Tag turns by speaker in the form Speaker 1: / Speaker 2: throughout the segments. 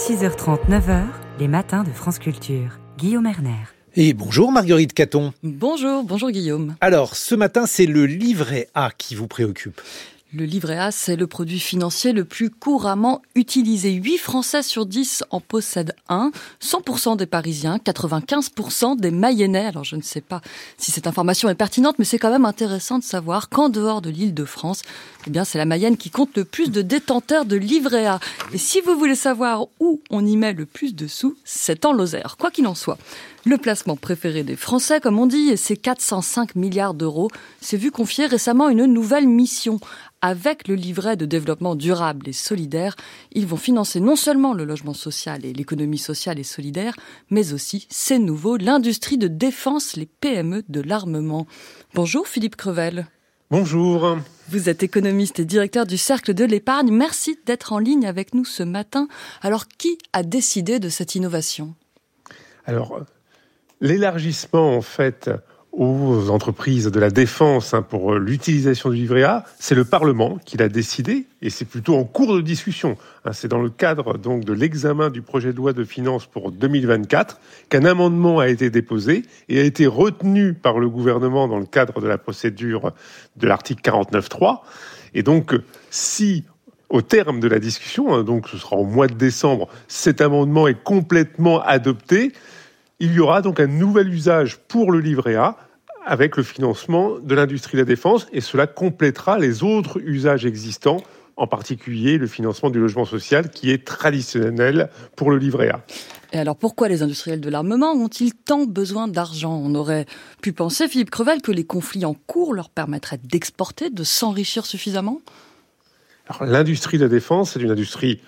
Speaker 1: 6h30, 9h, les matins de France Culture. Guillaume Erner.
Speaker 2: Et bonjour Marguerite Caton.
Speaker 3: Bonjour, bonjour Guillaume.
Speaker 2: Alors, ce matin, c'est le livret A qui vous préoccupe.
Speaker 3: Le livret A, c'est le produit financier le plus couramment utilisé. 8 Français sur 10 en possèdent un. 100% des Parisiens, 95% des Mayennais. Alors je ne sais pas si cette information est pertinente, mais c'est quand même intéressant de savoir qu'en dehors de l'île de France, eh bien c'est la Mayenne qui compte le plus de détenteurs de livret A. Et si vous voulez savoir où on y met le plus de sous, c'est en Lozère. Quoi qu'il en soit. Le placement préféré des Français, comme on dit, et ses 405 milliards d'euros, s'est vu confier récemment une nouvelle mission. Avec le livret de développement durable et solidaire, ils vont financer non seulement le logement social et l'économie sociale et solidaire, mais aussi, c'est nouveau, l'industrie de défense, les PME de l'armement. Bonjour Philippe Crevel.
Speaker 4: Bonjour.
Speaker 3: Vous êtes économiste et directeur du Cercle de l'épargne. Merci d'être en ligne avec nous ce matin. Alors, qui a décidé de cette innovation?
Speaker 4: Alors, l'élargissement, en fait, aux entreprises de la défense hein, pour l'utilisation du livret A, c'est le Parlement qui l'a décidé et c'est plutôt en cours de discussion. Hein. C'est dans le cadre donc de l'examen du projet de loi de finances pour 2024 qu'un amendement a été déposé et a été retenu par le gouvernement dans le cadre de la procédure de l'article 49.3. Et donc, si au terme de la discussion, hein, donc ce sera au mois de décembre, cet amendement est complètement adopté, il y aura donc un nouvel usage pour le livret A avec le financement de l'industrie de la défense et cela complétera les autres usages existants en particulier le financement du logement social qui est traditionnel pour le livret A.
Speaker 3: Et alors pourquoi les industriels de l'armement ont-ils tant besoin d'argent? On aurait pu penser, Philippe Crevel, que les conflits en cours leur permettraient d'exporter, de s'enrichir suffisamment?
Speaker 4: L'industrie de la défense, c'est une industrie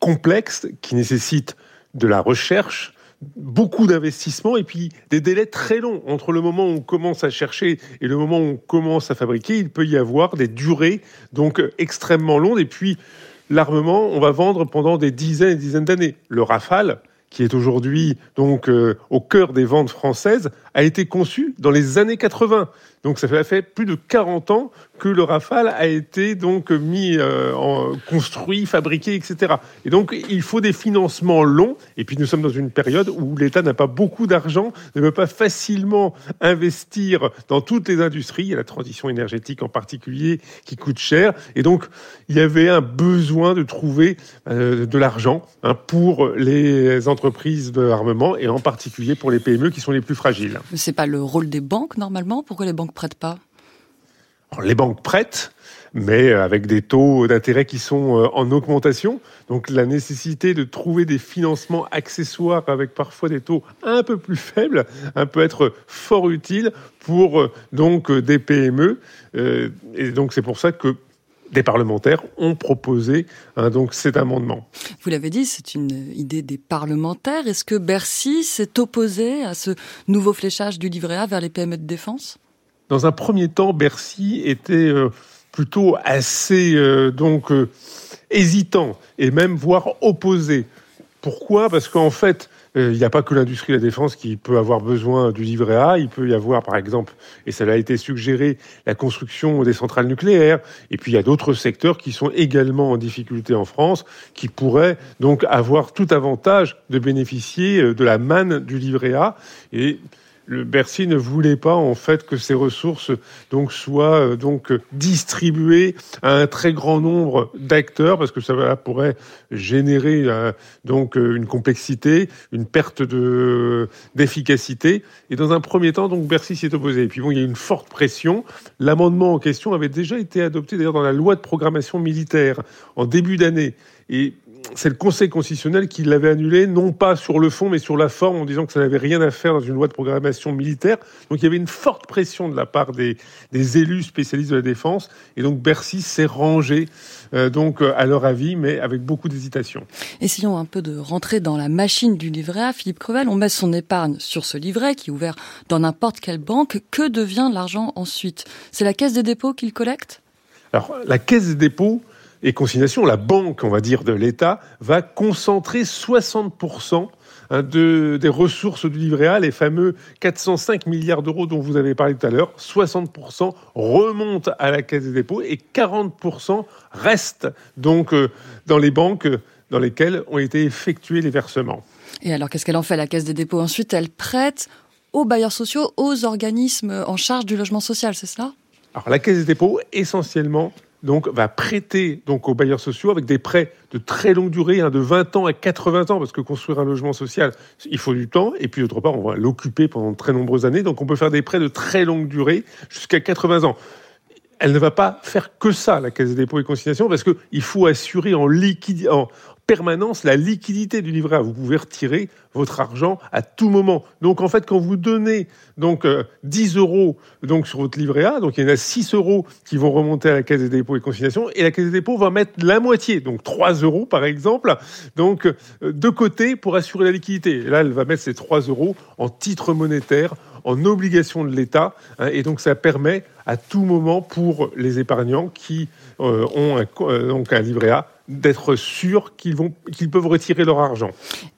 Speaker 4: complexe qui nécessite de la recherche, beaucoup d'investissements et puis des délais très longs. Entre le moment où on commence à chercher et le moment où on commence à fabriquer, il peut y avoir des durées donc extrêmement longues. Et puis l'armement, on va vendre pendant des dizaines et dizaines d'années. Le Rafale, qui est aujourd'hui donc euh, au cœur des ventes françaises, a été conçu dans les années 80. Donc ça fait plus de 40 ans que le Rafale a été donc mis euh, en construit, fabriqué, etc. Et donc il faut des financements longs. Et puis nous sommes dans une période où l'État n'a pas beaucoup d'argent, ne peut pas facilement investir dans toutes les industries. Il y a la transition énergétique en particulier qui coûte cher. Et donc il y avait un besoin de trouver euh, de l'argent hein, pour les entreprises de l'armement et en particulier pour les PME qui sont les plus fragiles.
Speaker 3: C'est pas le rôle des banques normalement Pourquoi les banques prêtent pas?
Speaker 4: Les banques prêtent, mais avec des taux d'intérêt qui sont euh, en augmentation. Donc la nécessité de trouver des financements accessoires avec parfois des taux un peu plus faibles, un peut être fort utile pour euh, donc des PME. Euh, et donc c'est pour ça que des parlementaires ont proposé hein, donc cet amendement.
Speaker 3: Vous l'avez dit, c'est une idée des parlementaires. Est-ce que Bercy s'est opposé à ce nouveau fléchage du livret A vers les PME de défense?
Speaker 4: Dans un premier temps, Bercy était euh, plutôt assez euh, donc euh, hésitant et même voire opposé. Pourquoi? Parce qu'en fait, il n'y a pas que l'industrie de la défense qui peut avoir besoin du livret A. Il peut y avoir, par exemple, et ça a été suggéré, la construction des centrales nucléaires. Et puis il y a d'autres secteurs qui sont également en difficulté en France, qui pourraient donc avoir tout avantage de bénéficier de la manne du livret A. Et le Bercy ne voulait pas en fait que ces ressources donc soient euh, donc distribuées à un très grand nombre d'acteurs parce que ça pourrait générer euh, donc une complexité, une perte de d'efficacité. Et dans un premier temps donc Bercy s'y est opposé. Et puis bon il y a une forte pression. L'amendement en question avait déjà été adopté d'ailleurs dans la loi de programmation militaire en début d'année. Et c'est le Conseil constitutionnel qui l'avait annulé, non pas sur le fond, mais sur la forme, en disant que ça n'avait rien à faire dans une loi de programmation militaire. Donc il y avait une forte pression de la part des, élus spécialistes de la défense, et donc Bercy s'est rangé euh, donc à leur avis, mais avec beaucoup d'hésitation.
Speaker 3: Essayons un peu de rentrer dans la machine du livret A. Philippe Crevel, on met son épargne sur ce livret qui est ouvert dans n'importe quelle banque. Que devient l'argent ensuite? C'est la caisse des dépôts qu'il collecte?
Speaker 4: Alors la caisse des dépôts et consignation, la banque, on va dire, de l'État, va concentrer 60% hein, de, des ressources du livret A, les fameux 405 milliards d'euros dont vous avez parlé tout à l'heure, 60% remontent à la Caisse des dépôts et 40% restent donc euh, dans les banques dans lesquels ont été effectués les versements.
Speaker 3: Et alors, qu'est-ce qu'elle en fait, la Caisse des dépôts? Ensuite, elle prête aux bailleurs sociaux, aux organismes en charge du logement social, c'est cela?
Speaker 4: Alors, la Caisse des dépôts, essentiellement, donc, va prêter donc aux bailleurs sociaux avec des prêts de très longue durée, hein, de 20 ans à 80 ans, parce que construire un logement social, il faut du temps, et puis d'autre part, on va l'occuper pendant très nombreuses années, donc on peut faire des prêts de très longue durée jusqu'à 80 ans. Elle ne va pas faire que ça, la Caisse des dépôts et consignations, parce qu'il faut assurer en, en, permanence la liquidité du livret A. Vous pouvez retirer votre argent à tout moment. Donc en fait, quand vous donnez donc 10 euh, euros donc sur votre livret A, il y en a 6 euros qui vont remonter à la Caisse des dépôts et consignations, et la Caisse des dépôts va mettre la moitié, donc 3 euros par exemple, donc euh, de côté pour assurer la liquidité. Là, elle va mettre ces 3 euros en titre monétaire en obligation de l'État. Hein, et donc ça permet à tout moment pour les épargnants qui euh, ont donc un livret A d'être sûrs qu'ils vont qu'ils peuvent retirer leur argent.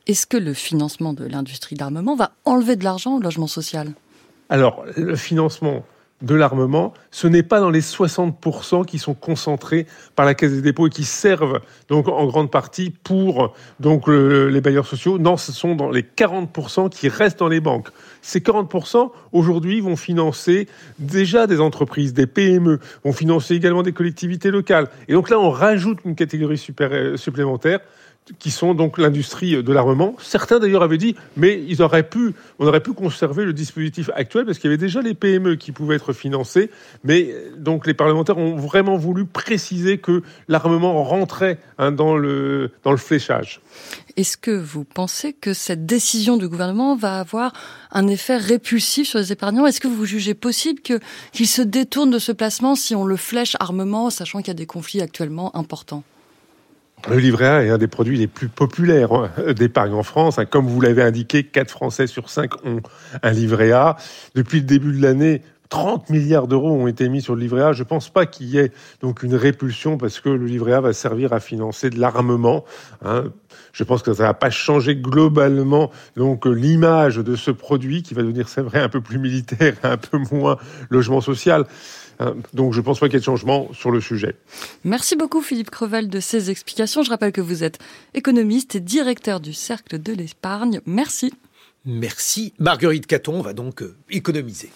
Speaker 3: Est-ce que le financement de l'industrie d'armement va enlever de l'argent au logement social?
Speaker 4: Alors, le financement de l'armement, ce n'est pas dans les 60% qui sont concentrés par la Caisse des dépôts et qui servent donc en grande partie pour donc les bailleurs sociaux. Non, ce sont dans les 40% qui restent dans les banques. Ces 40% aujourd'hui vont financer déjà des entreprises, des PME, vont financer également des collectivités locales. Et donc là, on rajoute une catégorie supplémentaire qui sont donc l'industrie de l'armement. Certains d'ailleurs avaient dit, mais ils auraient pu, on aurait pu conserver le dispositif actuel parce qu'il y avait déjà les PME qui pouvaient être financés, mais donc les parlementaires ont vraiment voulu préciser que l'armement rentrait hein, dans le dans le fléchage.
Speaker 3: Est-ce que vous pensez que cette décision du gouvernement va avoir un effet répulsif sur les épargnants? Est-ce que vous jugez possible qu'ils se détournent de ce placement si on le flèche armement, sachant qu'il y a des conflits actuellement importants?
Speaker 4: Le livret A est un des produits les plus populaires hein, d'épargne en France. Hein. Comme vous l'avez indiqué, 4 Français sur 5 ont un livret A. Depuis le début de l'année, 30 milliards d'euros ont été mis sur le livret A. Je ne pense pas qu'il y ait donc une répulsion parce que le livret A va servir à financer de l'armement. Hein. Je pense que ça ne va pas changer globalement donc l'image de ce produit qui va devenir, c'est vrai, un peu plus militaire, un peu moins logement social. Hein, donc je ne pense pas qu'il y ait de changement sur le sujet.
Speaker 3: Merci beaucoup Philippe Crevel de ces explications. Je rappelle que vous êtes économiste et directeur du Cercle de l'épargne. Merci.
Speaker 2: Merci. Marguerite Caton va donc euh, économiser.